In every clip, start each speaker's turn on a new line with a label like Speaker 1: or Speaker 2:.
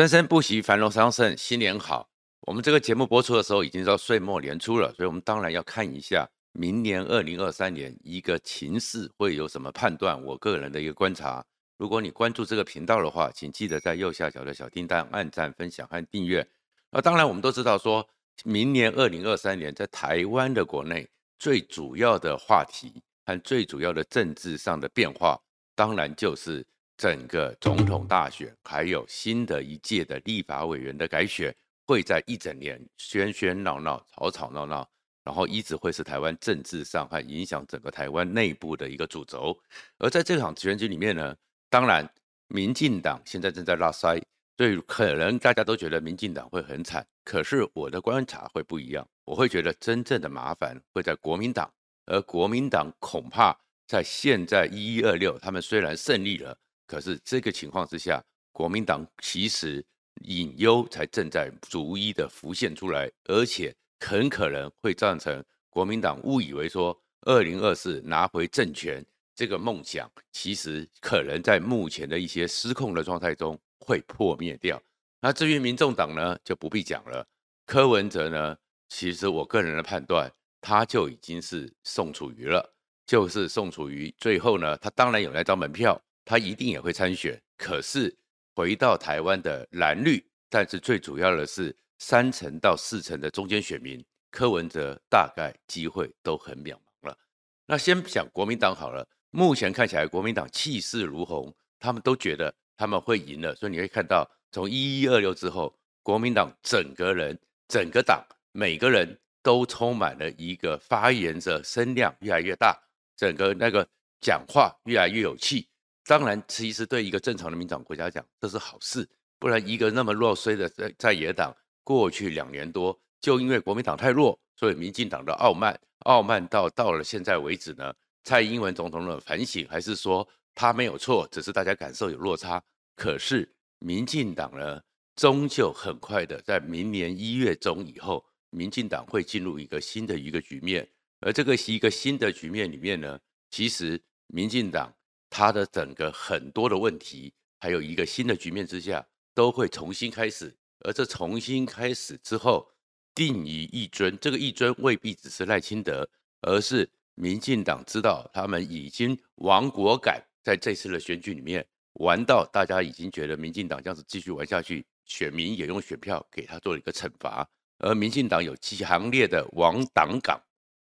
Speaker 1: 生生不息，繁荣昌盛，新年好。我们这个节目播出的时候，已经到岁末年初了，所以我们当然要看一下明年二零二三年一个情势会有什么判断。我个人的一个观察，如果你关注这个频道的话，请记得在右下角的小叮当按赞、分享和订阅。那当然，我们都知道说，明年二零二三年在台湾的国内最主要的话题和最主要的政治上的变化，当然就是整个总统大选，还有新的一届的立法委员的改选，会在一整年喧喧闹闹、吵吵闹闹，然后一直会是台湾政治上和影响整个台湾内部的一个主轴。而在这场选举里面呢，当然民进党现在正在拉塞。所以可能大家都觉得民进党会很惨，可是我的观察会不一样。我会觉得真正的麻烦会在国民党，而国民党恐怕在现在一一二六，他们虽然胜利了，可是这个情况之下，国民党其实隐忧才正在逐一的浮现出来，而且很可能会造成国民党误以为说二零二四拿回政权这个梦想，其实可能在目前的一些失控的状态中。会破灭掉。那至于民众党呢，就不必讲了。柯文哲呢，其实我个人的判断，他就已经是宋楚瑜了，就是宋楚瑜。最后呢，他当然有那张门票，他一定也会参选。可是回到台湾的蓝绿，但是最主要的是三成到四成的中间选民，柯文哲大概机会都很渺茫了。那先讲国民党好了，目前看起来国民党气势如虹，他们都觉得。他们会赢了，所以你会看到，从一一二六之后，国民党整个人、整个党，每个人都充满了一个发言者声量越来越大，整个那个讲话越来越有气。当然，其实对一个正常的民主国家讲，这是好事，不然一个那么弱衰的在在野党，过去两年多就因为国民党太弱，所以民进党的傲慢，傲慢到到了现在为止呢，蔡英文总统的反省还是说。他没有错，只是大家感受有落差。可是民进党呢，终究很快的，在明年一月中以后，民进党会进入一个新的一个局面。而这个是一个新的局面里面呢，其实民进党他的整个很多的问题，还有一个新的局面之下，都会重新开始。而这重新开始之后，定于一尊，这个一尊未必只是赖清德，而是民进党知道他们已经亡国感。在这次的选举里面玩到，大家已经觉得民进党这样子继续玩下去，选民也用选票给他做了一个惩罚。而民进党有强烈的亡党感，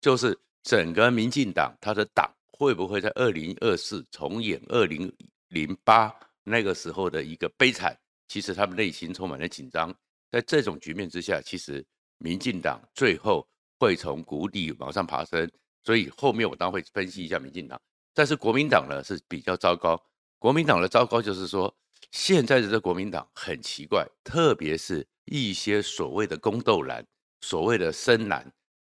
Speaker 1: 就是整个民进党他的党会不会在二零二四重演二零零八那个时候的一个悲惨？其实他们内心充满了紧张。在这种局面之下，其实民进党最后会从谷底往上爬升。所以后面我当会分析一下民进党。但是国民党呢是比较糟糕，国民党的糟糕就是说，现在的这国民党很奇怪，特别是一些所谓的宫斗蓝、所谓的深蓝，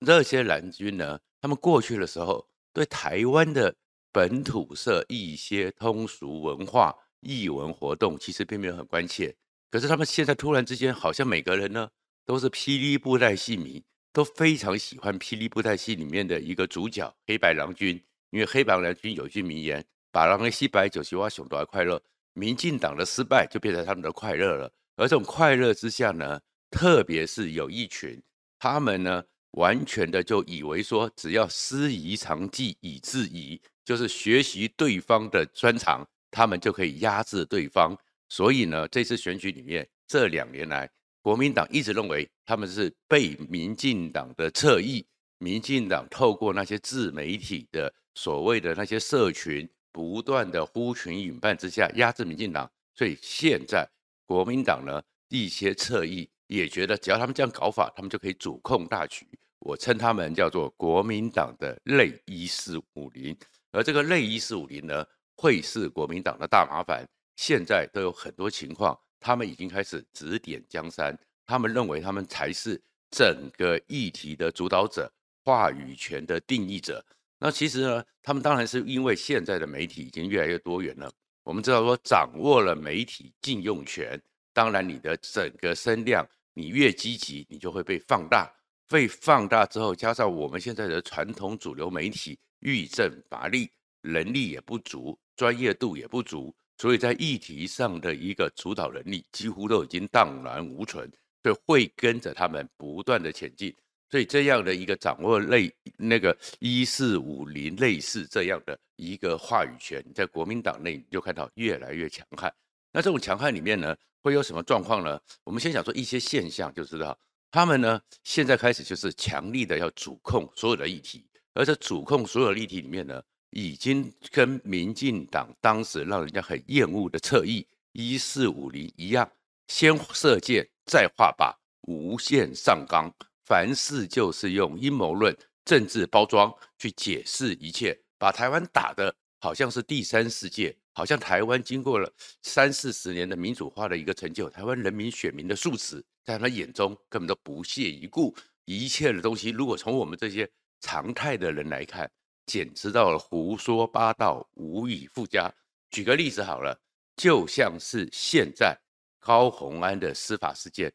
Speaker 1: 这些蓝军呢，他们过去的时候对台湾的本土色一些通俗文化、艺文活动其实并没有很关切，可是他们现在突然之间，好像每个人呢都是霹雳布袋戏迷，都非常喜欢霹雳布袋戏里面的一个主角黑白郎君。因为黑白郎君有一句名言：“把人的西白，就是我想都还快乐。”民进党的失败就变成他们的快乐了。而这种快乐之下呢，特别是有一群，他们呢完全的就以为说，只要师夷长技以制夷，就是学习对方的专长，他们就可以压制对方。所以呢，这次选举里面，这两年来，国民党一直认为他们是被民进党的侧翼，民进党透过那些自媒体的。所谓的那些社群不断的呼群引伴之下压制民进党，所以现在国民党呢一些侧翼也觉得，只要他们这样搞法，他们就可以主控大局。我称他们叫做国民党的类一四五零，而这个类一四五零呢，会是国民党的大麻烦。现在都有很多情况，他们已经开始指点江山，他们认为他们才是整个议题的主导者，话语权的定义者。那其实呢，他们当然是因为现在的媒体已经越来越多元了。我们知道说，掌握了媒体禁用权，当然你的整个声量，你越积极，你就会被放大。被放大之后，加上我们现在的传统主流媒体欲振乏力，能力也不足，专业度也不足，所以在议题上的一个主导能力几乎都已经荡然无存，所以会跟着他们不断的前进。所以这样的一个掌握类那个一四五零类似这样的一个话语权，在国民党内你就看到越来越强悍。那这种强悍里面呢，会有什么状况呢？我们先想说一些现象，就知道他们呢现在开始就是强力的要主控所有的议题，而这主控所有议题里面呢。已经跟民进党当时让人家很厌恶的侧翼一四五零一样，先射箭再画靶，无限上纲，凡事就是用阴谋论、政治包装去解释一切，把台湾打的好像是第三世界，好像台湾经过了三四十年的民主化的一个成就，台湾人民选民的素质在他眼中根本都不屑一顾，一切的东西如果从我们这些常态的人来看。简直到了胡说八道，无以复加。举个例子好了，就像是现在高虹安的司法事件。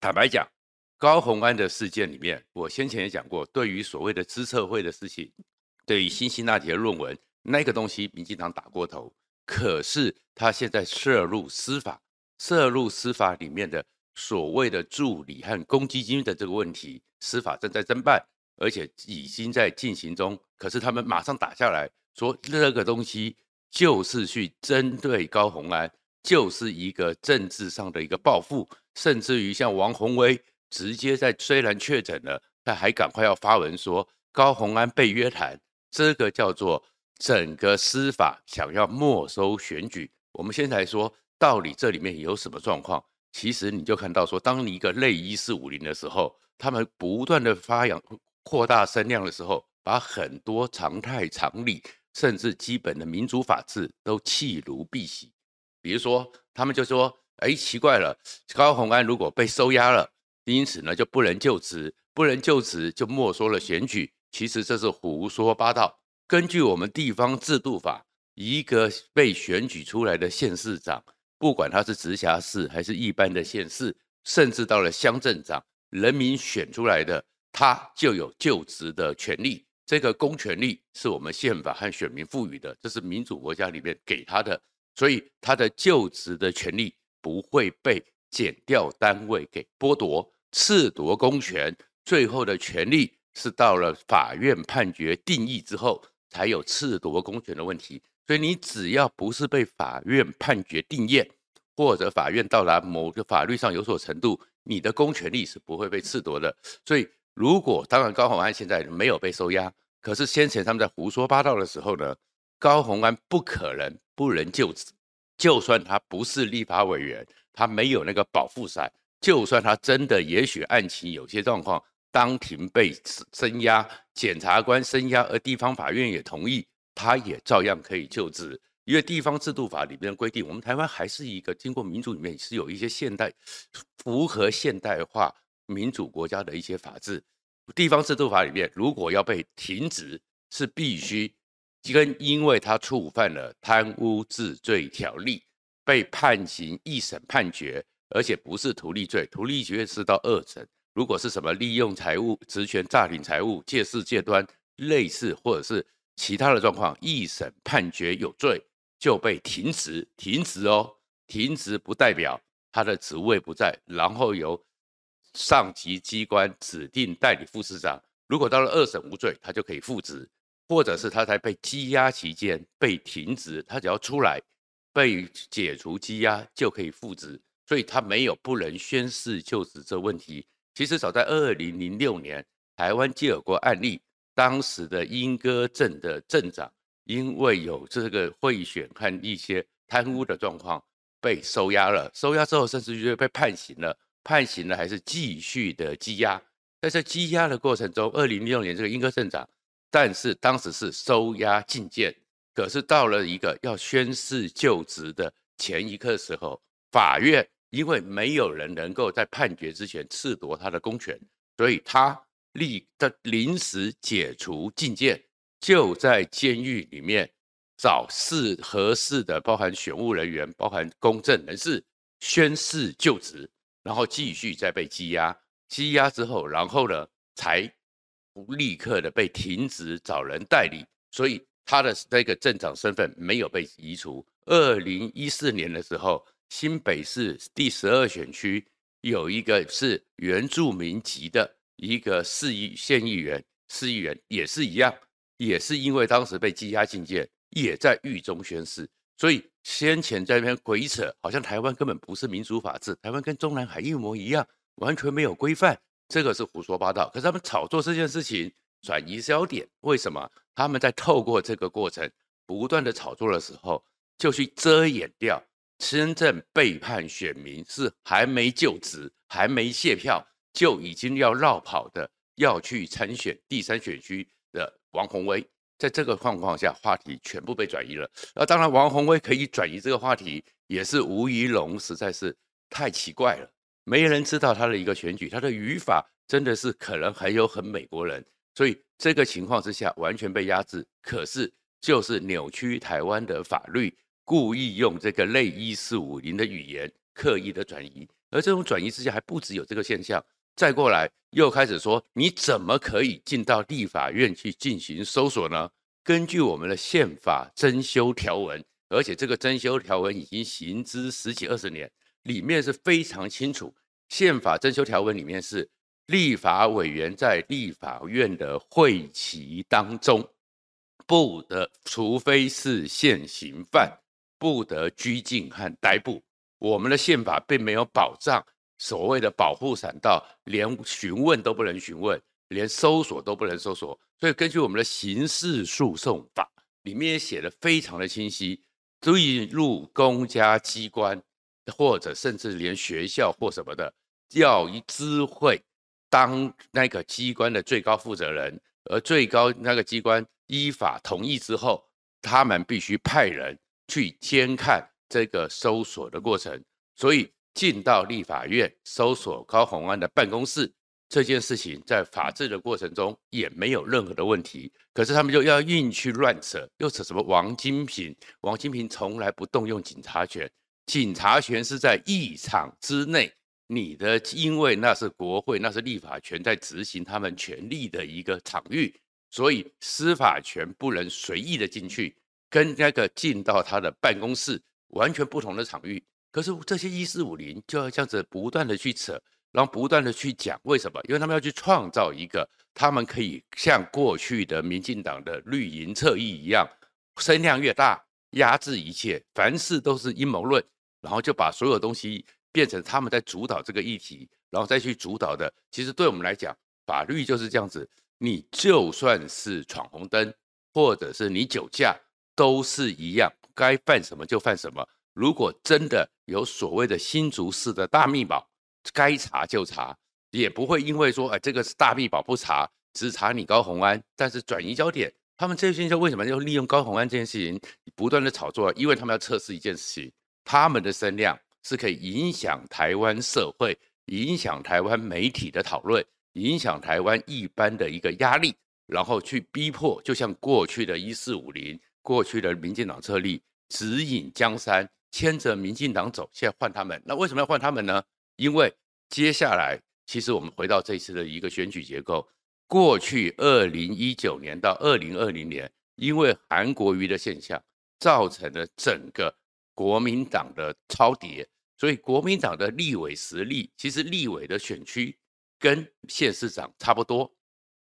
Speaker 1: 坦白讲，高虹安的事件里面，我先前也讲过，对于所谓的资策会的事情，对于辛辛那提的论文那个东西，民进党打过头。可是他现在涉入司法，涉入司法里面的所谓的助理和公积金的这个问题，司法正在侦办。而且已经在进行中，可是他们马上打下来说，这个东西就是去针对高虹安，就是一个政治上的一个报复，甚至于像王鸿薇直接在虽然确诊了，但还赶快要发文说高虹安被约谈，这个叫做整个司法想要没收选举。我们现在说到底这里面有什么状况？其实你就看到说，当你一个类一四五零的时候，他们不断的发扬。扩大声量的时候，把很多常态常理，甚至基本的民主法治都弃如敝屣。比如说，他们就说：“哎，奇怪了，高虹安如果被收押了，因此呢就不能就职，不能就职就没收了选举。其实这是胡说八道。根据我们地方制度法，一个被选举出来的县市长，不管他是直辖市还是一般的县市，甚至到了乡镇长，人民选出来的。”他就有就职的权利，这个公权力是我们宪法和选民赋予的，这是民主国家里面给他的，所以他的就职的权利不会被减掉单位给剥夺、褫夺公权。最后的权利是到了法院判决定义之后，才有褫夺公权的问题。所以你只要不是被法院判决定验，或者法院到达某个法律上有所程度，你的公权力是不会被褫夺的。所以。如果当然高虹安现在没有被收押，可是先前他们在胡说八道的时候呢，高虹安不可能不能就职，就算他不是立法委员，他没有那个保护伞，就算他真的也许案情有些状况，当庭被声押，检察官声押，而地方法院也同意，他也照样可以就职，因为地方制度法里面规定，我们台湾还是一个经过民主里面是有一些现代符合现代化。民主国家的一些法治，地方制度法里面，如果要被停职，是必须跟因为他触犯了贪污治罪条例，被判刑一审判决，而且不是图利罪，图利罪是到二审。如果是什么利用财务、职权诈领财物、借势借端类似，或者是其他的状况，一审判决有罪，就被停职。停职哦，停职不代表他的职位不在，然后由。上级机关指定代理副市长，如果到了二审无罪，他就可以复职，或者是他在被羁押期间被停职，他只要出来被解除羁押就可以复职，所以他没有不能宣誓就职这问题。其实早在二零零六年，台湾就有过案例，当时的莺歌镇的镇长因为有这个贿选和一些贪污的状况被收押了，收押之后甚至就被判刑了。判刑了还是继续的羁押？在这羁押的过程中，二零零六年这个莺歌镇长，但是当时是收押禁见，可是到了一个要宣誓就职的前一刻时候，法院因为没有人能够在判决之前褫夺他的公权，所以他立的临时解除禁见，就在监狱里面找适合适的，包含选务人员、包含公证人士宣誓就职。然后继续再被羁押，羁押之后，然后呢，才立刻的被停职，找人代理，所以他的那个镇长身份没有被移除，二零一四年的时候，新北市第十二选区有一个是原住民籍的一个市议县议员，市议员也是一样，也是因为当时被羁押禁见，也在狱中宣誓。所以先前在那边鬼扯，好像台湾根本不是民主法治，台湾跟中南海一模一样，完全没有规范，这个是胡说八道。可是他们炒作这件事情，转移焦点，为什么？他们在透过这个过程不断的炒作的时候，就去遮掩掉真正背叛选民是还没就职、还没卸票就已经要绕跑的，要去参选第三选区的王宏威。在这个状况下，话题全部被转移了。那当然，王宏威可以转移这个话题，也是吴怡龙实在是太奇怪了。没人知道他的一个选举，他的语法真的是可能还有很美国人。所以这个情况之下，完全被压制。可是就是扭曲台湾的法律，故意用这个类一四五零的语言刻意的转移。而这种转移之下，还不只有这个现象。再过来又开始说，你怎么可以进到立法院去进行搜索呢？根据我们的宪法增修条文，而且这个增修条文已经行之十几二十年，里面是非常清楚。宪法增修条文里面是立法委员在立法院的会期当中，不得，除非是现行犯，不得拘禁和逮捕。我们的宪法并没有保障。所谓的保护伞道，连询问都不能询问，连搜索都不能搜索。所以根据我们的刑事诉讼法里面也写的非常的清晰，进入公家机关或者甚至连学校或什么的，要一知会当那个机关的最高负责人，而最高那个机关依法同意之后，他们必须派人去监看这个搜索的过程。所以。进到立法院搜索高虹安的办公室这件事情，在法治的过程中也没有任何的问题。可是他们就要硬去乱扯，又扯什么王金平？王金平从来不动用警察权，警察权是在议场之内，你的因为那是国会，那是立法权在执行他们权力的一个场域，所以司法权不能随意的进去，跟那个进到他的办公室完全不同的场域。可是这些一四五零就要这样子不断的去扯，然后不断的去讲为什么？因为他们要去创造一个他们可以像过去的民进党的绿营侧翼一样，声量越大，压制一切，凡事都是阴谋论，然后就把所有东西变成他们在主导这个议题，然后再去主导的。其实对我们来讲，法律就是这样子，你就算是闯红灯，或者是你酒驾，都是一样，该犯什么就犯什么。如果真的有所谓的新竹市的大秘宝，该查就查，也不会因为说，哎，这个是大秘宝不查，只查你高虹安，但是转移焦点。他们这些人为什么要利用高虹安这件事情不断的炒作？因为他们要测试一件事情，他们的声量是可以影响台湾社会、影响台湾媒体的讨论、影响台湾一般的一个压力，然后去逼迫，就像过去的一四五零，过去的民进党设立指引江山。牵着民进党走，现在换他们，那为什么要换他们呢？因为接下来，其实我们回到这次的一个选举结构，过去二零一九年到二零二零年，因为韩国瑜的现象，造成了整个国民党的超跌，所以国民党的立委实力，其实立委的选区跟县市长差不多，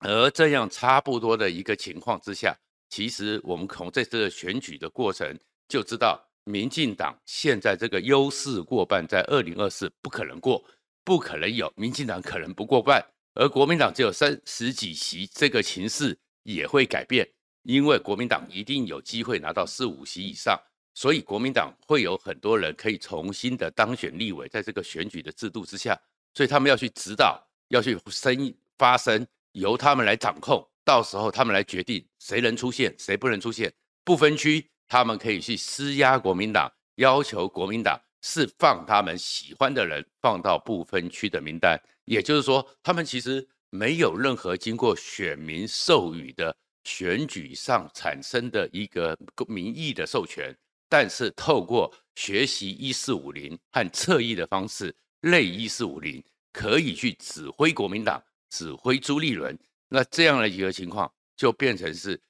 Speaker 1: 而这样差不多的一个情况之下，其实我们从这次的选举的过程就知道。民进党现在这个优势过半，在二零二四不可能过，不可能有。民进党可能不过半，而国民党只有三十几席，这个情势也会改变，因为国民党一定有机会拿到四五席以上，所以国民党会有很多人可以重新的当选立委，在这个选举的制度之下，所以他们要去指导，要去声发声，由他们来掌控，到时候他们来决定谁能出现，谁不能出现，不分区。他们可以去施压国民党，要求国民党释放他们喜欢的人，放到不分区的名单。也就是说，他们其实没有任何经过选民授予的选举上产生的一个民意的授权，但是透过学习一四五零和侧翼的方式，类一四五零可以去指挥国民党，指挥朱立伦。那这样的一个情况，就变成是。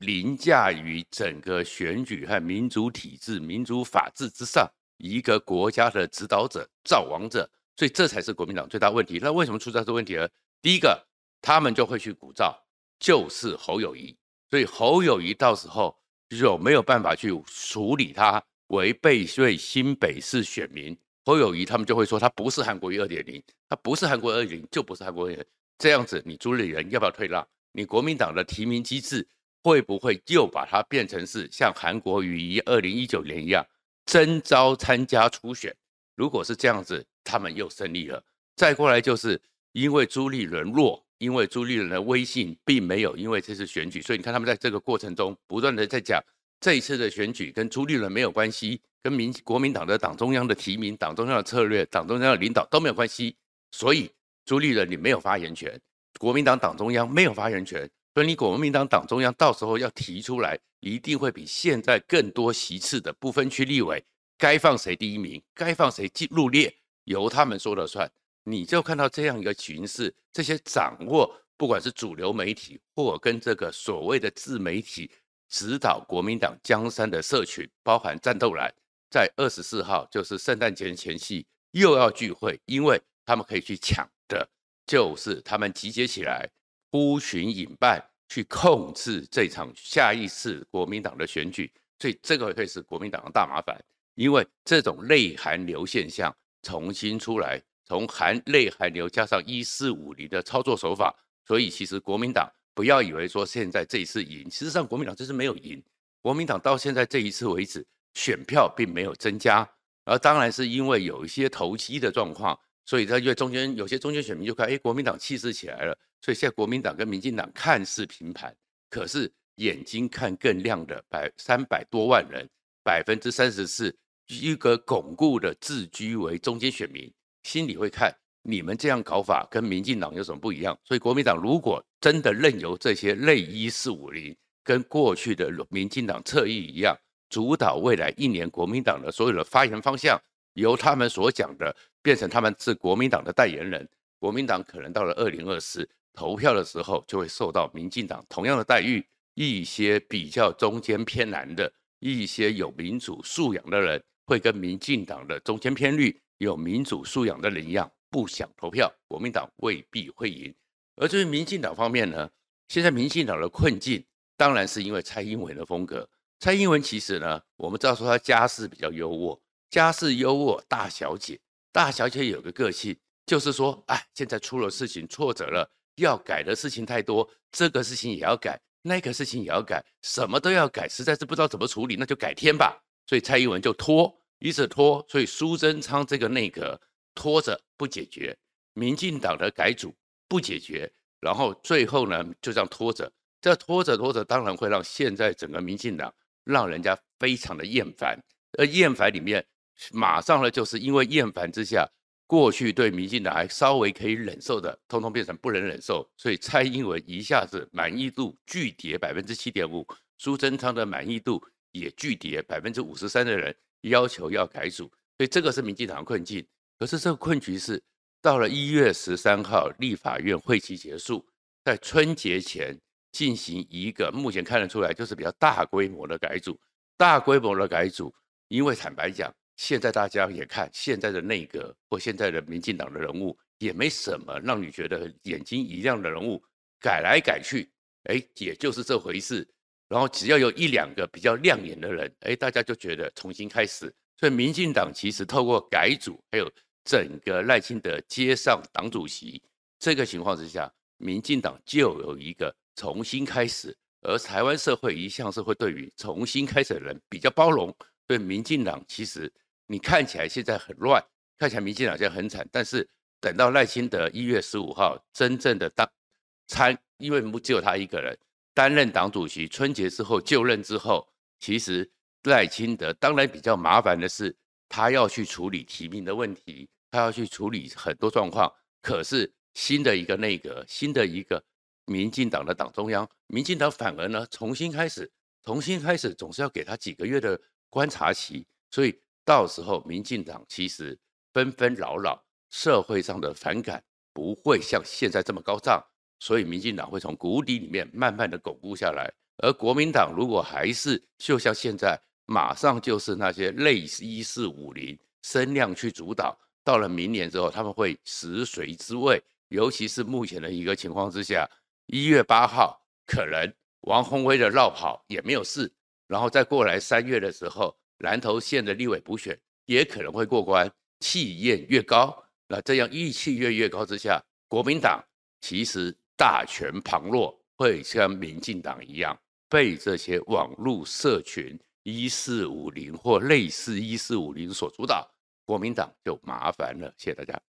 Speaker 1: 凌驾于整个选举和民主体制、民主法治之上，一个国家的指导者、造王者，所以这才是国民党最大问题。那为什么出这个问题呢？第一个，他们就会去鼓噪，就是侯友谊，所以侯友谊到时候有没有办法去处理他违背对新北市选民。侯友谊他们就会说，他不是韩国瑜二点零，他不是韩国二点零，就不是韩国瑜。这样子，你朱立伦要不要退让？你国民党的提名机制会不会又把它变成是像韩国瑜一二零一九年一样征召参加初选？如果是这样子，他们又胜利了。再过来就是因为朱立伦弱，因为朱立伦的威信并没有因为这次选举，所以你看他们在这个过程中不断的在讲这一次的选举跟朱立伦没有关系，跟民国民党的党中央的提名、党中央的策略、党中央的领导都没有关系，所以。朱立伦，你没有发言权；国民党党中央没有发言权，所以你国民党党中央到时候要提出来，一定会比现在更多席次的不分区立委，该放谁第一名，该放谁进入列，由他们说了算。你就看到这样一个形势，这些掌握不管是主流媒体或跟这个所谓的自媒体指导国民党江山的社群，包含战斗蓝，在二十四号就是圣诞节前夕又要聚会，因为他们可以去抢。就是他们集结起来，呼寻引伴，去控制这场下一次国民党的选举，所以这个会是国民党的大麻烦，因为这种类韩流现象重新出来，从韩类韩流加上一四五零的操作手法，所以其实国民党不要以为说现在这一次赢，事实上国民党这次没有赢，国民党到现在这一次为止选票并没有增加，而当然是因为有一些投机的状况。所以他因为中间有些中间选民就看，哎，国民党气势起来了，所以现在国民党跟民进党看似平盘，可是眼睛看更亮的百三百多万人，百分之三十四，一个巩固的自居为中间选民，心里会看你们这样搞法跟民进党有什么不一样？所以国民党如果真的任由这些类一四五零跟过去的民进党侧翼一样，主导未来一年国民党的所有的发言方向。由他们所讲的变成他们是国民党的代言人，国民党可能到了二零二四投票的时候，就会受到民进党同样的待遇。一些比较中间偏蓝的，一些有民主素养的人，会跟民进党的中间偏绿、有民主素养的人一样，不想投票，国民党未必会赢。而至于民进党方面呢，现在民进党的困境，当然是因为蔡英文的风格。蔡英文其实呢，我们知道说他家世比较优渥。家世优渥，大小姐，大小姐有个个性，就是说，哎，现在出了事情，挫折了，要改的事情太多，这个事情也要改，那个事情也要改，什么都要改，实在是不知道怎么处理，那就改天吧。所以蔡英文就拖，一直拖，所以苏贞昌这个内阁拖着不解决，民进党的改组不解决，然后最后呢就这样拖着，这拖着拖着，当然会让现在整个民进党让人家非常的厌烦，而厌烦里面。马上呢，就是因为厌烦之下，过去对民进党还稍微可以忍受的，通通变成不能忍受，所以蔡英文一下子满意度巨跌百分之七点五，苏贞昌的满意度也巨跌百分之五十三的人要求要改组，所以这个是民进党困境。可是这个困局是到了一月十三号立法院会期结束，在春节前进行一个目前看得出来就是比较大规模的改组，大规模的改组，因为坦白讲。现在大家也看现在的内阁或现在的民进党的人物，也没什么让你觉得眼睛一亮的人物，改来改去，哎，也就是这回事。然后只要有一两个比较亮眼的人，哎，大家就觉得重新开始。所以民进党其实透过改组，还有整个赖清德接上党主席这个情况之下，民进党就有一个重新开始。而台湾社会一向是会对于重新开始的人比较包容，对民进党其实。你看起来现在很乱，看起来民进党现在很惨，但是等到赖清德一月十五号真正的当参，因为不只有他一个人担任党主席，春节之后就任之后，其实赖清德当然比较麻烦的是，他要去处理提名的问题，他要去处理很多状况。可是新的一个内阁，新的一个民进党的党中央，民进党反而呢重新开始，重新开始总是要给他几个月的观察期，所以。到时候，民进党其实纷纷扰扰，社会上的反感不会像现在这么高涨，所以民进党会从谷底里面慢慢的巩固下来。而国民党如果还是就像现在，马上就是那些类似一四五零声量去主导，到了明年之后，他们会食髓知味。尤其是目前的一个情况之下，一月八号可能王宏威的绕跑也没有事，然后再过来三月的时候，南投县的立委补选也可能会过关，气焰越高，那这样义气越越高之下，国民党其实大权旁落，会像民进党一样被这些网络社群一四五零或类似一四五零所主导，国民党就麻烦了。谢谢大家。